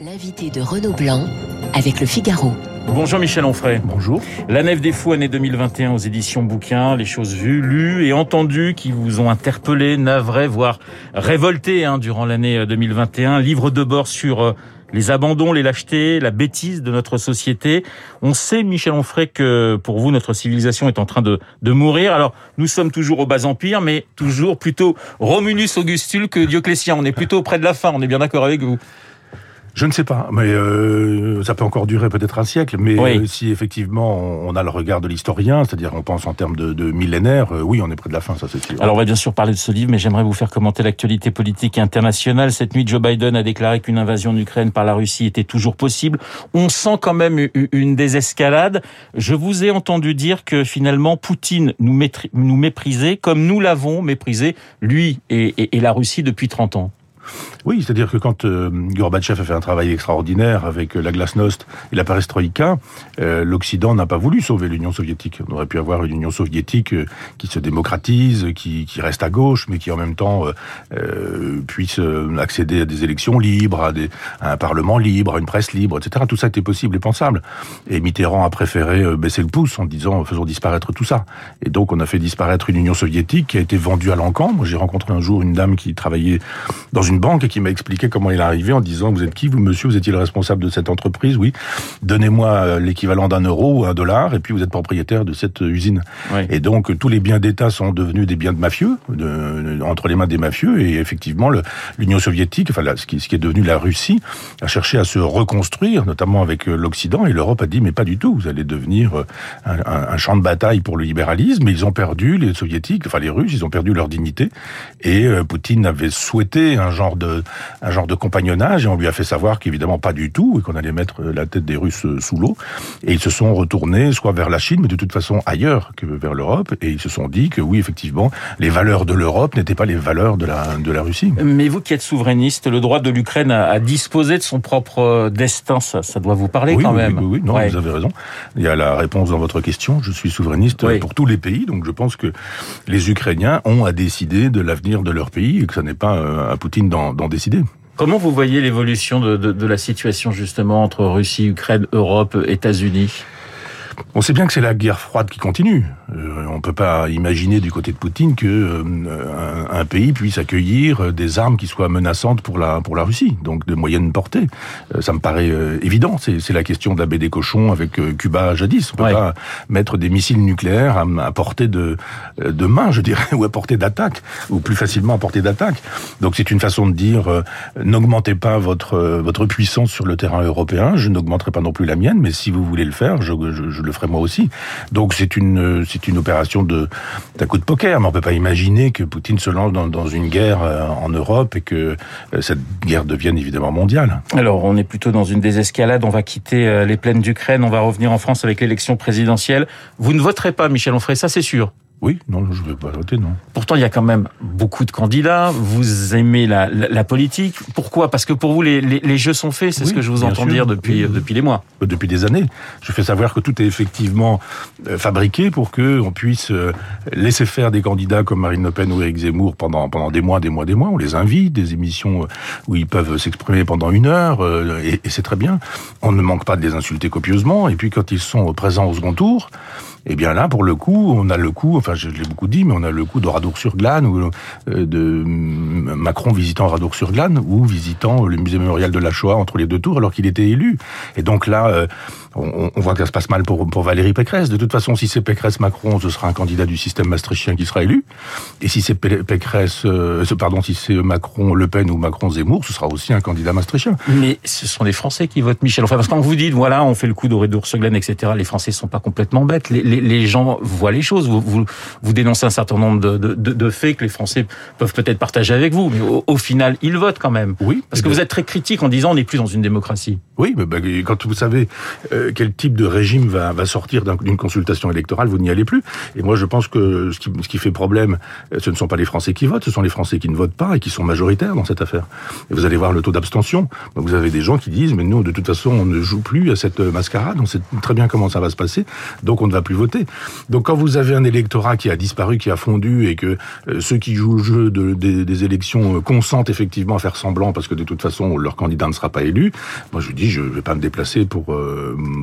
L'invité de Renaud Blanc avec le Figaro. Bonjour Michel Onfray. Bonjour. La Nef des Fous, année 2021 aux éditions Bouquins. Les choses vues, lues et entendues qui vous ont interpellé, navré, voire révolté hein, durant l'année 2021. Livre de bord sur euh, les abandons, les lâchetés, la bêtise de notre société. On sait, Michel Onfray, que pour vous, notre civilisation est en train de, de mourir. Alors, nous sommes toujours au bas empire, mais toujours plutôt Romulus Augustule que Dioclétien. On est plutôt près de la fin, on est bien d'accord avec vous je ne sais pas, mais euh, ça peut encore durer peut-être un siècle. Mais oui. euh, si effectivement on a le regard de l'historien, c'est-à-dire on pense en termes de, de millénaires, euh, oui, on est près de la fin, ça c'est sûr. Alors on va bien sûr parler de ce livre, mais j'aimerais vous faire commenter l'actualité politique internationale. Cette nuit, Joe Biden a déclaré qu'une invasion d'Ukraine par la Russie était toujours possible. On sent quand même une désescalade. Je vous ai entendu dire que finalement Poutine nous, méprisait comme nous l'avons méprisé, lui et, et, et la Russie depuis 30 ans. Oui, c'est-à-dire que quand euh, Gorbatchev a fait un travail extraordinaire avec euh, la glasnost et la perestroïka, euh, l'Occident n'a pas voulu sauver l'Union soviétique. On aurait pu avoir une Union soviétique euh, qui se démocratise, qui, reste à gauche, mais qui en même temps puisse accéder à des élections libres, à, un parlement libre, à une presse libre, etc. Tout ça était possible et pensable. Et Mitterrand a préféré baisser le pouce en disant faisons disparaître tout ça. Et donc on a fait disparaître une Union soviétique qui a été vendue à l'encan. Moi j'ai rencontré un jour une dame qui travaillait dans une banque et qui m'a expliqué comment il est arrivé en disant vous êtes qui vous monsieur vous étiez le responsable de cette entreprise oui donnez-moi l'équivalent d'un euro ou un dollar et puis vous êtes propriétaire de cette usine oui. et donc tous les biens d'État sont devenus des biens de mafieux de, entre les mains des mafieux et effectivement l'Union soviétique enfin là, ce, qui, ce qui est devenu la Russie a cherché à se reconstruire notamment avec l'Occident et l'Europe a dit mais pas du tout vous allez devenir un, un, un, champ de bataille pour le libéralisme mais ils ont perdu les soviétiques enfin les Russes ils ont perdu leur dignité et euh, Poutine avait souhaité un genre de un genre de compagnonnage et on lui a fait savoir qu'évidemment pas du tout et qu'on allait mettre la tête des Russes sous l'eau et ils se sont retournés soit vers la Chine mais de toute façon ailleurs que vers l'Europe et ils se sont dit que oui effectivement les valeurs de l'Europe n'étaient pas les valeurs de la de la Russie. Mais vous qui êtes souverainiste, le droit de l'Ukraine à, disposer de son propre destin, ça, ça doit vous parler oui, quand oui, même. Oui, oui, non, ouais. vous avez raison. Il y a la réponse dans votre question. Je suis souverainiste oui. pour tous les pays, donc je pense que les Ukrainiens ont à décider de l'avenir de leur pays et que ce n'est pas à Poutine d'en décider. Comment vous voyez l'évolution de, de, de, la situation justement entre Russie, Ukraine, Europe, États-Unis? On sait bien que c'est la guerre froide qui continue. Euh, on peut pas imaginer du côté de Poutine que euh, un, un, pays puisse accueillir des armes qui soient menaçantes pour la pour la Russie, donc de moyenne portée. Euh, ça me paraît évident. C'est la question de la baie des cochons avec Cuba jadis. On peut ouais. pas mettre des missiles nucléaires à, à portée de de main, je dirais, ou à portée d'attaque, ou plus facilement à portée d'attaque. Donc c'est une façon de dire euh, n'augmentez pas votre votre puissance sur le terrain européen. Je n'augmenterai pas non plus la mienne, mais si vous voulez le faire, je, je, je le ferai moi aussi. Donc c'est une c'est une opération de d'un coup de poker, mais on peut pas imaginer que Poutine se lance dans, une guerre euh, en Europe et que euh, cette guerre devienne évidemment mondiale. Alors on est plutôt dans une désescalade. On va quitter euh, les plaines d'Ukraine, on va revenir en France avec l'élection présidentielle. Vous ne voterez pas, Michel Onfray, ça c'est sûr. Oui, non, je ne vais pas voter, non. Pourtant, il y a quand même beaucoup de candidats. Vous aimez la, la, la politique. Pourquoi? Parce que pour vous, les, les, les jeux sont faits. C'est oui, ce que je vous entends sûr. dire depuis, oui. depuis des mois. Depuis des années. Je fais savoir que tout est effectivement euh, fabriqué pour que on puisse euh, laisser faire des candidats comme Marine Le Pen ou Éric Zemmour pendant, pendant des mois, des mois, des mois. On les invite, des émissions où ils peuvent s'exprimer pendant une heure, euh, et, et c'est très bien. On ne manque pas de les insulter copieusement. Et puis quand ils sont présents au second tour, eh bien là, pour le coup, on a le coup, enfin je l'ai beaucoup dit, mais on a le coup de Radour-sur-Glane ou euh, de Macron visitant Radour-sur-Glane ou visitant le musée mémorial de la Shoah entre les deux tours alors qu'il était élu. Et donc là, euh, on, on, voit que ça se passe mal pour, pour Valérie Pécresse. De toute façon, si c'est Pécresse-Macron, ce sera un candidat du système maastrichtien qui sera élu. Et si c'est Pécresse, euh, pardon, si c'est Macron-Le Pen ou Macron-Zemmour, ce sera aussi un candidat maastrichtien. Mais ce sont les Français qui votent Michel. Enfin, parce que quand vous dites, voilà, on fait le coup de Radour-sur-Glane, etc., les Français sont pas complètement bêtes. Les, les, les gens voient les choses. Vous, vous, vous, dénoncez un certain nombre de, de, de, de faits que les Français peuvent peut-être partager avec vous, mais au, au, final, ils votent quand même. Oui. Parce que bien. vous êtes très critique en disant on n'est plus dans une démocratie. Oui, mais bah, quand vous savez euh, quel type de régime va, va sortir d'une consultation électorale, vous n'y allez plus. Et moi, je pense que ce qui, ce qui, fait problème, euh, ce ne sont pas les Français qui votent, ce sont les Français qui ne votent pas et qui sont majoritaires dans cette affaire. Et vous allez voir le taux d'abstention. Vous avez des gens qui disent, mais nous, de toute façon, on ne joue plus à cette mascarade, on sait très bien comment ça va se passer, donc on ne va plus voter. Donc quand vous avez un électorat qui a disparu, qui a fondu, et que euh, ceux qui jouent le jeu de, des, élections consentent effectivement à faire semblant, parce que de toute façon leur candidat ne sera pas élu, moi je dis je vais pas me déplacer pour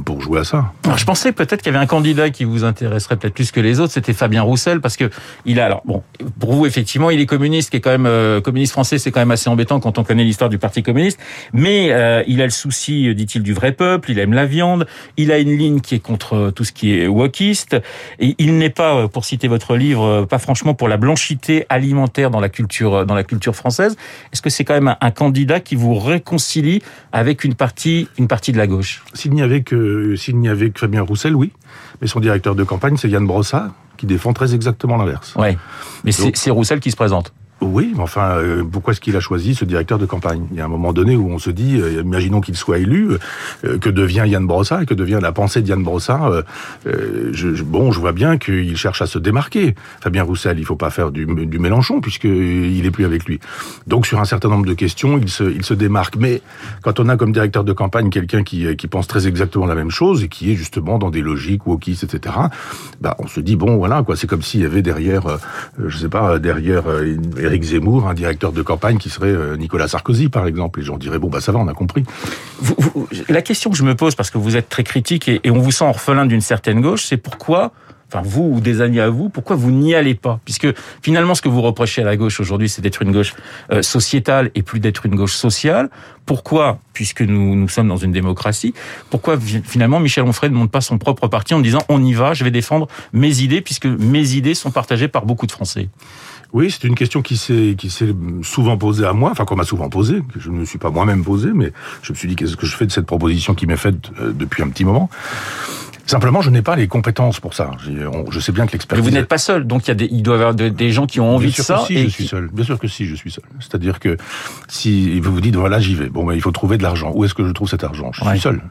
pour jouer à ça. Alors, je pensais peut-être qu'il y avait un candidat qui vous intéresserait peut-être plus que les autres, c'était Fabien Roussel, parce que il a alors bon pour vous effectivement il est communiste, qui est quand même communiste français, c'est quand même assez embêtant quand on connaît l'histoire du Parti communiste, mais il a le souci, dit-il, du vrai peuple, il aime la viande, il a une ligne qui est contre tout ce qui est wokiste, et il n'est pas, pour citer votre livre, pas franchement pour la blanchité alimentaire dans la culture, dans la culture française. Est-ce que c'est quand même un, candidat qui vous réconcilie avec une partie, une partie de la gauche? S'il n'y avait que, s'il n'y avait que Fabien Roussel, oui. Mais son directeur de campagne, c'est Yann Brossard, qui défend très exactement l'inverse. Oui, mais c'est Roussel qui se présente. Oui, mais enfin, euh, pourquoi est-ce qu'il a choisi ce directeur de campagne? Il y a un moment donné où on se dit, euh, imaginons qu'il soit élu, euh, que devient Yann Brossard et que devient la pensée de Yann Brossard je, Bon, je vois bien qu'il cherche à se démarquer. Fabien Roussel, il faut pas faire du, du Mélenchon puisqu'il est plus avec lui. Donc, sur un certain nombre de questions, il se, il se démarque. Mais quand on a comme directeur de campagne quelqu'un qui, qui pense très exactement la même chose et qui est justement dans des logiques wokistes, etc., bah, on se dit, bon, voilà, quoi. C'est comme s'il y avait derrière, je sais pas, derrière Éric Zemmour, un directeur de campagne qui serait euh, Nicolas Sarkozy, par exemple. Les gens diraient, bon, bah ça va, on a compris. la question que je me pose, parce que vous êtes très critique et, on vous sent orphelin d'une certaine gauche, c'est pourquoi enfin vous ou des amis à vous, pourquoi vous n'y allez pas? Puisque finalement, ce que vous reprochez à la gauche aujourd'hui, c'est d'être une gauche euh, sociétale et plus d'être une gauche sociale. Pourquoi, puisque nous, nous sommes dans une démocratie, pourquoi finalement Michel Onfray ne monte pas son propre parti en disant on y va, je vais défendre mes idées, puisque mes idées sont partagées par beaucoup de Français? Oui, c'est une question qui s'est qui s'est souvent posée à moi, enfin qu'on m'a souvent posée, que je ne me suis pas moi-même posée, mais je me suis dit qu'est-ce que je fais de cette proposition qui m'est faite euh, depuis un petit moment? Simplement, je n'ai pas les compétences pour ça. Je sais bien que l'expérience. Mais vous n'êtes pas seul, donc il y a des, il doit y avoir des gens qui ont envie de ça. Que si, et je suis seul. Bien sûr que si, je suis seul. C'est-à-dire que si vous vous dites voilà, j'y vais. Bon, ben, il faut trouver de l'argent. Où est-ce que je trouve cet argent? Je suis seul.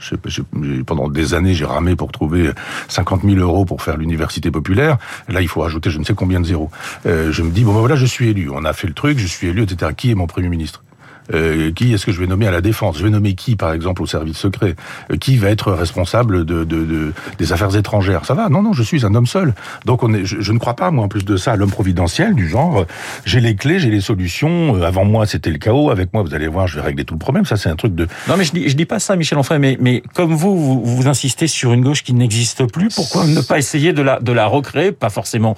pendant des années, j'ai ramé pour trouver 50 000 euros pour faire l'université populaire. Là, il faut ajouter je ne sais combien de zéros. Euh, je me dis bon, ben voilà, je suis élu. On a fait le truc, je suis élu, etc. Qui est mon premier ministre? Euh, qui est-ce que je vais nommer à la défense? Je vais nommer qui, par exemple, au service secret? Euh, Qui va être responsable de, de, de, des affaires étrangères? Ça va? Non, non, je suis un homme seul. Donc on est, je, ne crois pas, moi, en plus de ça, à l'homme providentiel du genre. Euh, j'ai les clés, j'ai les solutions. Avant moi, c'était le chaos. Avec moi, vous allez voir, je vais régler tout le problème. Ça, c'est un truc de. Non, mais je dis, je dis pas ça, Michel Onfray. Mais, mais comme vous, vous, vous insistez sur une gauche qui n'existe plus. Pourquoi ne pas essayer de la, de la recréer? Pas forcément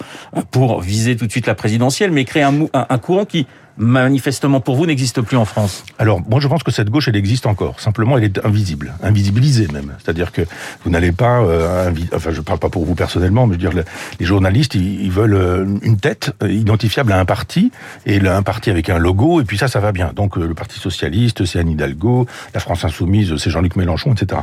pour viser tout de suite la présidentielle, mais créer un, un courant qui manifestement pour vous, n'existe plus en France Alors, moi je pense que cette gauche, elle existe encore. Simplement, elle est invisible, invisibilisée même. C'est-à-dire que vous n'allez pas, euh, enfin je parle pas pour vous personnellement, mais je veux dire, les journalistes, ils, veulent euh, une tête euh, identifiable à un parti, et un parti avec un logo, et puis ça, ça va bien. Donc le Parti Socialiste, c'est Anne Hidalgo, la France Insoumise, c'est Jean-Luc Mélenchon, etc.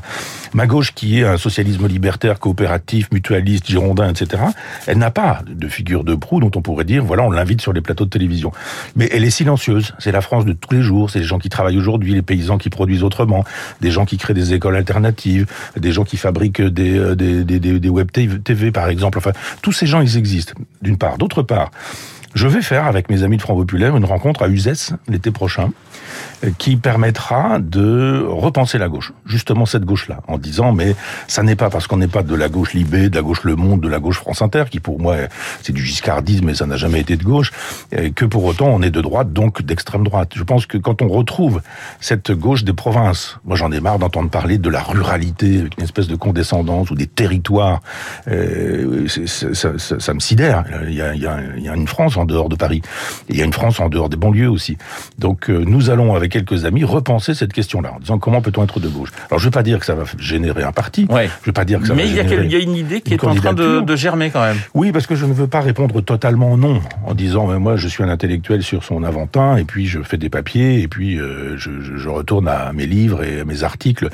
Ma gauche, qui est un socialisme libertaire, coopératif, mutualiste, girondin, etc., elle n'a pas de figure de proue dont on pourrait dire, voilà, on l'invite sur les plateaux de télévision. Mais elle est silencieuse. C'est la France de tous les jours. C'est les gens qui travaillent aujourd'hui, les paysans qui produisent autrement, des gens qui créent des écoles alternatives, des gens qui fabriquent des, euh, web TV, par exemple. Enfin, tous ces gens, ils existent, d'une part. D'autre part, je vais faire avec mes amis de Front Populaire une rencontre à Uzès l'été prochain qui permettra de repenser la gauche, justement cette gauche-là, en disant mais ça n'est pas parce qu'on n'est pas de la gauche Libé, de la gauche Le Monde, de la gauche France Inter, qui pour moi c'est du giscardisme mais ça n'a jamais été de gauche, que pour autant on est de droite, donc d'extrême droite. Je pense que quand on retrouve cette gauche des provinces, moi j'en ai marre d'entendre parler de la ruralité avec une espèce de condescendance ou des territoires, euh, ça, me sidère. Il y, a, une France en dehors de Paris, il y a une France en dehors des banlieues aussi. Donc euh, nous allons avec quelques amis repenser cette question-là, en disant comment peut-on être de gauche. Alors je ne vais pas dire que ça va générer un parti, ouais. je vais pas dire que ça Mais il y, a une idée qui est en train de, de, germer quand même. Oui, parce que je ne veux pas répondre totalement non, en disant mais moi je suis un intellectuel sur son aventin, et puis je fais des papiers, et puis euh, je, je, retourne à mes livres et à mes articles.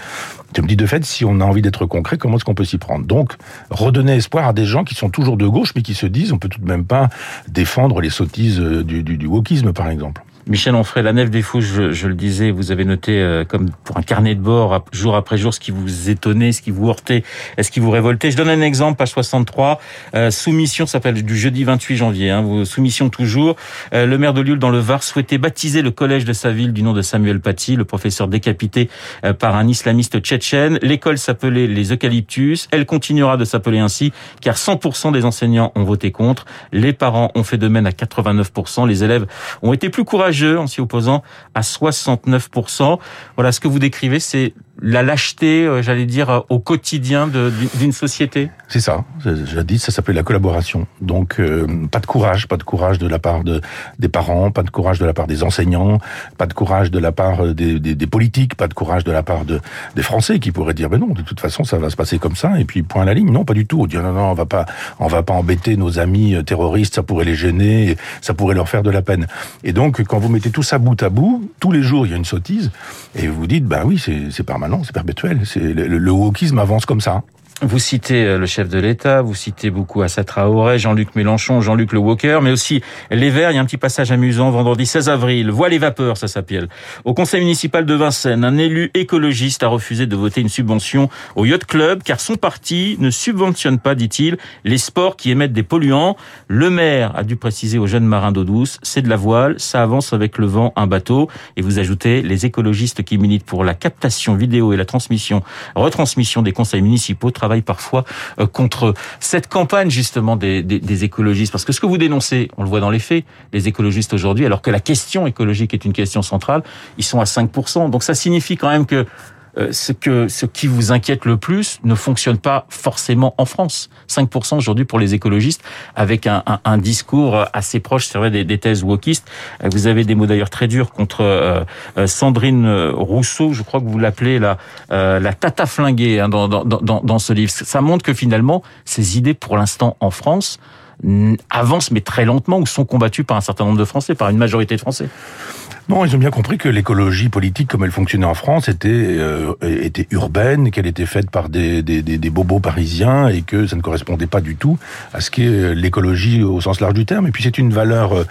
Tu me dis de fait, si on a envie d'être concret, comment est-ce qu'on peut s'y prendre? Donc, redonner espoir à des gens qui sont toujours de gauche, mais qui se disent on peut tout de même pas défendre les sottises euh, du, du, du wokisme, par exemple. Michel Onfray, la nef des fous, je, je, le disais, vous avez noté euh, comme pour un carnet de bord, jour après jour, ce qui vous étonnait, ce qui vous heurtait, ce qui vous révoltait. Je donne un exemple, page 63, euh, soumission, s'appelle du jeudi 28 janvier, hein, soumission toujours. Euh, le maire de Lille dans le Var souhaitait baptiser le collège de sa ville du nom de Samuel Paty, le professeur décapité euh, par un islamiste tchétchène. L'école s'appelait les Eucalyptus, elle continuera de s'appeler ainsi, car 100% des enseignants ont voté contre, les parents ont fait de même à 89%, les élèves ont été plus courageux en s'y opposant à 69%. Voilà, ce que vous décrivez, c'est la lâcheté, euh, j'allais dire, euh, au quotidien d'une société C'est ça. J'ai dit, ça s'appelle la collaboration. Donc, euh, pas de courage, pas de courage de la part de, des parents, pas de courage de la part des enseignants, pas de courage de la part des, des, politiques, pas de courage de la part de, des Français qui pourraient dire, mais non, de toute façon, ça va se passer comme ça, et puis point à la ligne. Non, pas du tout. On dit, non, non, on va pas, on va pas embêter nos amis terroristes, ça pourrait les gêner, ça pourrait leur faire de la peine. Et donc, quand vous mettez tout ça bout à bout, tous les jours, il y a une sottise, et vous dites, ben oui, c'est pas non, c'est perpétuel. Le, le wokisme avance comme ça. Vous citez euh, le chef de l'État, vous citez beaucoup Assa Traoré, Jean-Luc Mélenchon, Jean-Luc Le Walker, mais aussi les Verts. Il y a un petit passage amusant vendredi 16 avril. Voix les vapeurs, ça s'appelle. Au conseil municipal de Vincennes, un élu écologiste a refusé de voter une subvention au Yacht Club car son parti ne subventionne pas, dit-il, les sports qui émettent des polluants. Le maire a dû préciser aux jeunes marins d'eau douce, c'est de la voile, ça avance avec le vent, un bateau. Et vous ajoutez les écologistes qui militent pour la captation vidéo et la transmission, retransmission des conseils municipaux travaille parfois euh, contre cette campagne justement des, des, écologistes. Parce que ce que vous dénoncez, on le voit dans les faits, les écologistes aujourd'hui, alors que la question écologique est une question centrale, ils sont à 5%. Donc ça signifie quand même que ce que ce qui vous inquiète le plus ne fonctionne pas forcément en France. 5% aujourd'hui pour les écologistes, avec un, un, un discours assez proche, c'est vrai, des, des, thèses wokistes. Euh, vous avez des mots d'ailleurs très durs contre euh, Sandrine Rousseau, je crois que vous l'appelez la, la tata flinguée hein, dans, dans, dans, dans ce livre. Ça montre que finalement, ces idées, pour l'instant, en France, avancent mais très lentement ou sont combattues par un certain nombre de Français, par une majorité de Français. Non, ils ont bien compris que l'écologie politique, comme elle fonctionnait en France, était euh, était urbaine, qu'elle était faite par des, des, des, bobos parisiens et que ça ne correspondait pas du tout à ce qu'est l'écologie au sens large du terme. Et puis c'est une valeur euh,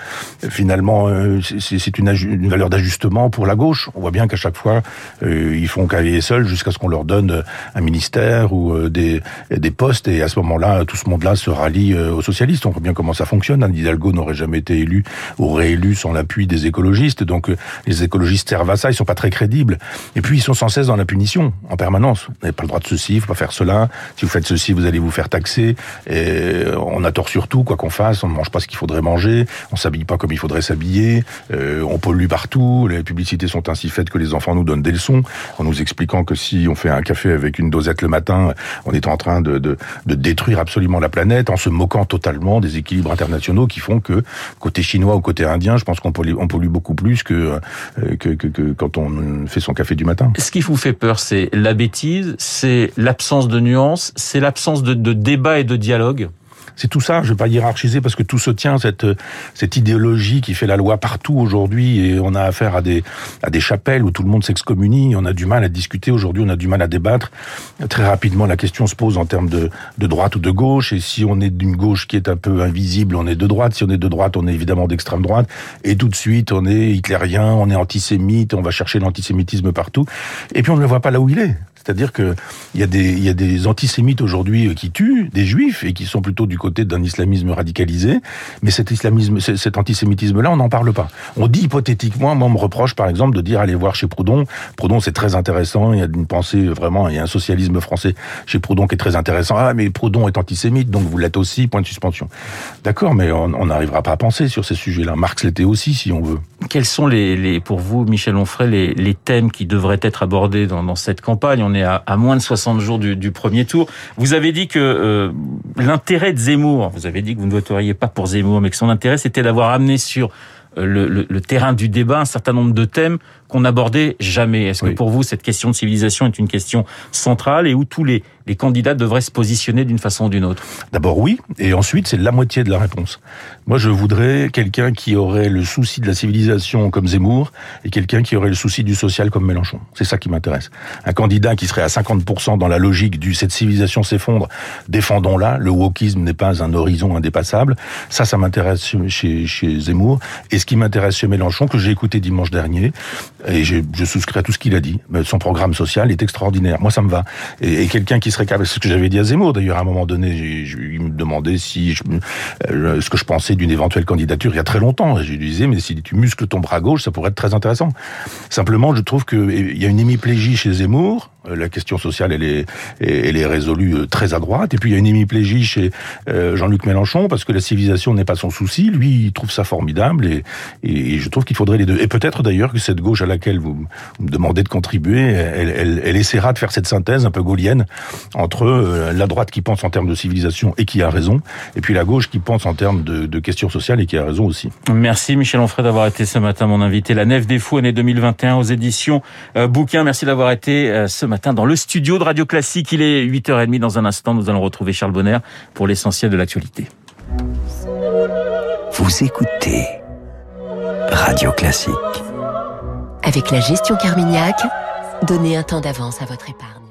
finalement, euh, c'est une, une, valeur d'ajustement pour la gauche. On voit bien qu'à chaque fois ils font cavalier seuls jusqu'à ce qu'on leur donne un ministère ou des, des postes et à ce moment-là tout ce monde-là se rallie aux socialistes. On voit bien comment ça fonctionne. Anne Hidalgo n'aurait jamais été élu ou réélu sans l'appui des écologistes. Donc que les écologistes servent à ça, ils sont pas très crédibles. Et puis ils sont sans cesse dans la punition, en permanence. Vous n'avez pas le droit de ceci, il faut pas faire cela. Si vous faites ceci, vous allez vous faire taxer. Et on a tort sur tout, quoi qu'on fasse. On ne mange pas ce qu'il faudrait manger. On s'habille pas comme il faudrait s'habiller. Euh, on pollue partout. Les publicités sont ainsi faites que les enfants nous donnent des leçons en nous expliquant que si on fait un café avec une dosette le matin, on est en train de, de, de détruire absolument la planète en se moquant totalement des équilibres internationaux qui font que côté chinois ou côté indien, je pense qu'on pollue, on pollue beaucoup plus que euh, quand on fait son café du matin. Ce qui vous fait peur, c'est la bêtise, c'est l'absence de nuances, c'est l'absence de débat et de dialogue c'est tout ça. Je vais pas hiérarchiser parce que tout se tient cette cette idéologie qui fait la loi partout aujourd'hui et on a affaire à des à des chapelles où tout le monde s'excommunie. On a du mal à discuter aujourd'hui. On a du mal à débattre. Très rapidement, la question se pose en termes de de droite ou de gauche. Et si on est d'une gauche qui est un peu invisible, on est de droite. Si on est de droite, on est évidemment d'extrême droite. Et tout de suite, on est hitlérien, on est antisémite. On va chercher l'antisémitisme partout. Et puis on ne voit pas là où il est. C'est-à-dire que il y a des y a des antisémites aujourd'hui qui tuent des juifs et qui sont plutôt du côté d'un islamisme radicalisé, mais cet islamisme, cet antisémitisme-là, on n'en parle pas. On dit hypothétiquement, moi on me reproche par exemple de dire allez voir chez Proudhon. Proudhon c'est très intéressant, il y a une pensée vraiment, il y a un socialisme français chez Proudhon qui est très intéressant. Ah mais Proudhon est antisémite, donc vous l'êtes aussi, point de suspension. D'accord, mais on n'arrivera pas à penser sur ces sujets-là. Marx l'était aussi si on veut. Quels sont les, pour vous, Michel Onfray, les, thèmes qui devraient être abordés dans, cette campagne? Est à, moins de 60 jours du, premier tour. Vous avez dit que euh, l'intérêt de Zemmour, vous avez dit que vous ne voteriez pas pour Zemmour, mais que son intérêt c'était d'avoir amené sur euh, le, terrain du débat un certain nombre de thèmes qu'on n'abordait jamais. Est-ce que pour vous, cette question de civilisation est une question centrale et où tous les, les candidats devraient se positionner d'une façon ou d'une autre? D'abord oui, et ensuite c'est la moitié de la réponse. Moi je voudrais quelqu'un qui aurait le souci de la civilisation comme Zemmour et quelqu'un qui aurait le souci du social comme Mélenchon. C'est ça qui m'intéresse. Un candidat qui serait à 50% dans la logique du cette civilisation s'effondre, défendons-la, le wokisme n'est pas un horizon indépassable. Ça, ça m'intéresse chez, chez Zemmour. Et ce qui m'intéresse chez Mélenchon, que j'ai écouté dimanche dernier, et je, je souscris à tout ce qu'il a dit, son programme social est extraordinaire. Moi, ça me va. Et, et quelqu'un qui serait capable, c'est ce que j'avais dit à Zemmour d'ailleurs, à un moment donné, je, il me demandait si je, euh, ce que je pensais d'une éventuelle candidature il y a très longtemps. Je lui disais, mais si tu muscles ton bras gauche, ça pourrait être très intéressant. Simplement, je trouve qu'il y a une hémiplégie chez Zemmour. Euh, la question sociale, elle est, résolue euh, très à droite. Et puis, il y a une hémiplégie chez Jean-Luc Mélenchon, parce que la civilisation n'est pas son souci. Lui, il trouve ça formidable. Et, je trouve qu'il faudrait les deux. Et peut-être d'ailleurs que cette gauche à laquelle vous, me demandez de contribuer, elle, essaiera de faire cette synthèse un peu gaulienne entre la droite qui pense en termes de civilisation et qui a raison, et puis la gauche qui pense en termes de, questions sociales et qui a raison aussi. Merci Michel Onfray d'avoir été ce matin mon invité. La Nef des Fous, année 2021 aux éditions euh, Bouquin. Merci d'avoir été euh, ce matin dans le studio de Radio Classique. Il est 8h30 dans un instant. Nous allons retrouver Charles Bonner pour l'essentiel de l'actualité. Vous écoutez Radio Classique. Avec la gestion Carmignac, donnez un temps d'avance à votre épargne.